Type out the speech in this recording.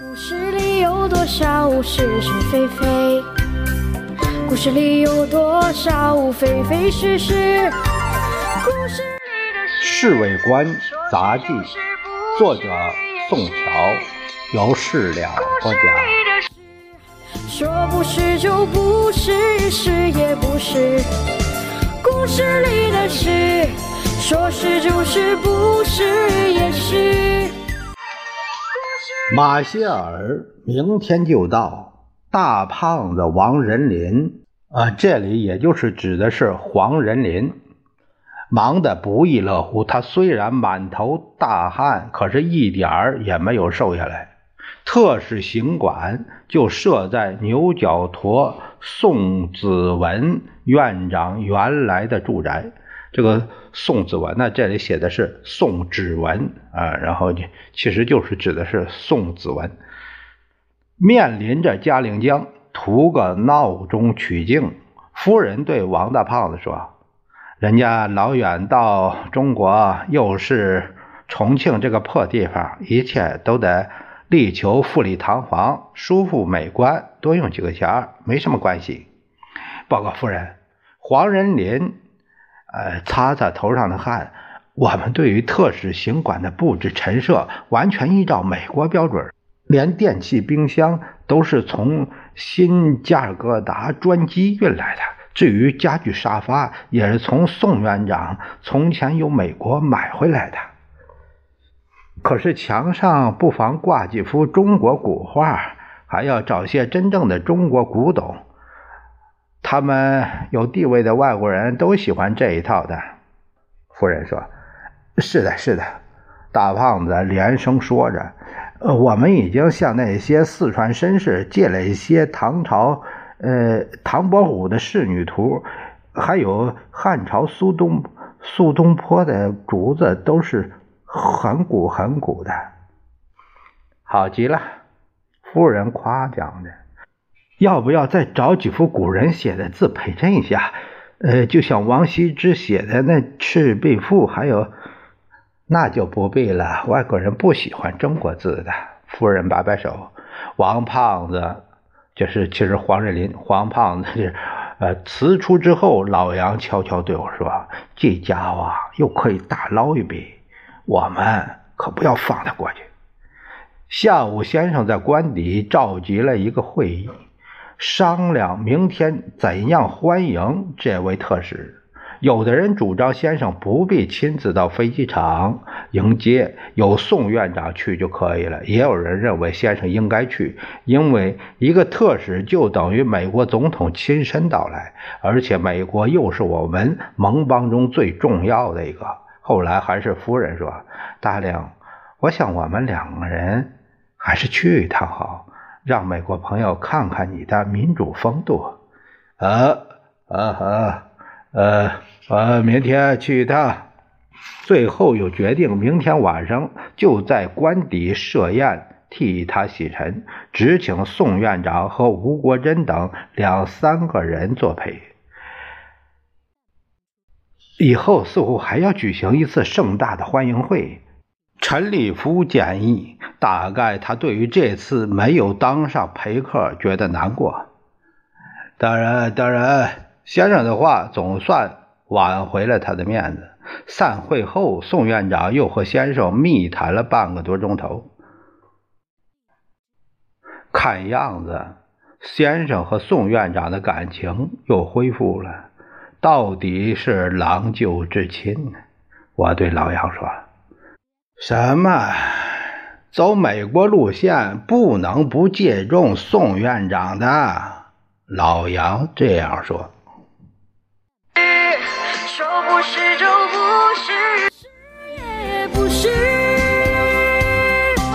故事里有多少是是非非？故事里有多少非非是是？故事里的《侍卫官杂记》，作者宋乔，由事了播讲。说不是就不是，是也不是。故事里的事，说是就是，不是也是。马歇尔明天就到，大胖子王仁林啊，这里也就是指的是黄仁林，忙得不亦乐乎。他虽然满头大汗，可是一点儿也没有瘦下来。特使行馆就设在牛角沱宋子文院长原来的住宅。这个宋子文呢，这里写的是宋子文啊，然后其实就是指的是宋子文。面临着嘉陵江，图个闹中取静。夫人对王大胖子说：“人家老远到中国，又是重庆这个破地方，一切都得力求富丽堂皇、舒服美观，多用几个钱没什么关系。”报告夫人，黄仁林。呃，擦擦头上的汗。我们对于特使行馆的布置陈设，完全依照美国标准，连电器、冰箱都是从新加尔各答专机运来的。至于家具、沙发，也是从宋院长从前由美国买回来的。可是墙上不妨挂几幅中国古画，还要找些真正的中国古董。他们有地位的外国人都喜欢这一套的。夫人说：“是的，是的。”大胖子连声说着：“呃，我们已经向那些四川绅士借了一些唐朝，呃，唐伯虎的仕女图，还有汉朝苏东苏东坡的竹子，都是很古很古的。好极了。”夫人夸奖着。要不要再找几幅古人写的字陪衬一下？呃，就像王羲之写的那《赤壁赋》，还有，那就不必了。外国人不喜欢中国字的。夫人摆摆手。王胖子就是其实黄仁林，黄胖子是呃辞出之后，老杨悄悄对我说：“这家伙又可以大捞一笔，我们可不要放他过去。”下午，先生在官邸召集了一个会议。商量明天怎样欢迎这位特使。有的人主张先生不必亲自到飞机场迎接，有宋院长去就可以了。也有人认为先生应该去，因为一个特使就等于美国总统亲身到来，而且美国又是我们盟邦中最重要的一个。后来还是夫人说：“大亮，我想我们两个人还是去一趟好。”让美国朋友看看你的民主风度，啊啊啊，呃呃，明天去一趟。最后又决定明天晚上就在官邸设宴替他洗尘，只请宋院长和吴国桢等两三个人作陪。以后似乎还要举行一次盛大的欢迎会。陈立夫建议，大概他对于这次没有当上陪客觉得难过。当然，当然，先生的话总算挽回了他的面子。散会后，宋院长又和先生密谈了半个多钟头。看样子，先生和宋院长的感情又恢复了，到底是郎舅至亲。我对老杨说。什么？走美国路线不能不借重宋院长的。老杨这样说。说不是不是，是也不是。